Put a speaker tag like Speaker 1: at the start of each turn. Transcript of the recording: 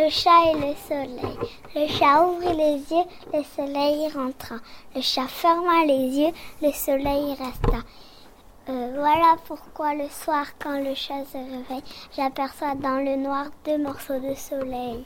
Speaker 1: le chat et le soleil. Le chat ouvrit les yeux, le soleil rentra. Le chat ferma les yeux, le soleil resta. Euh, voilà pourquoi le soir, quand le chat se réveille, j'aperçois dans le noir deux morceaux de soleil.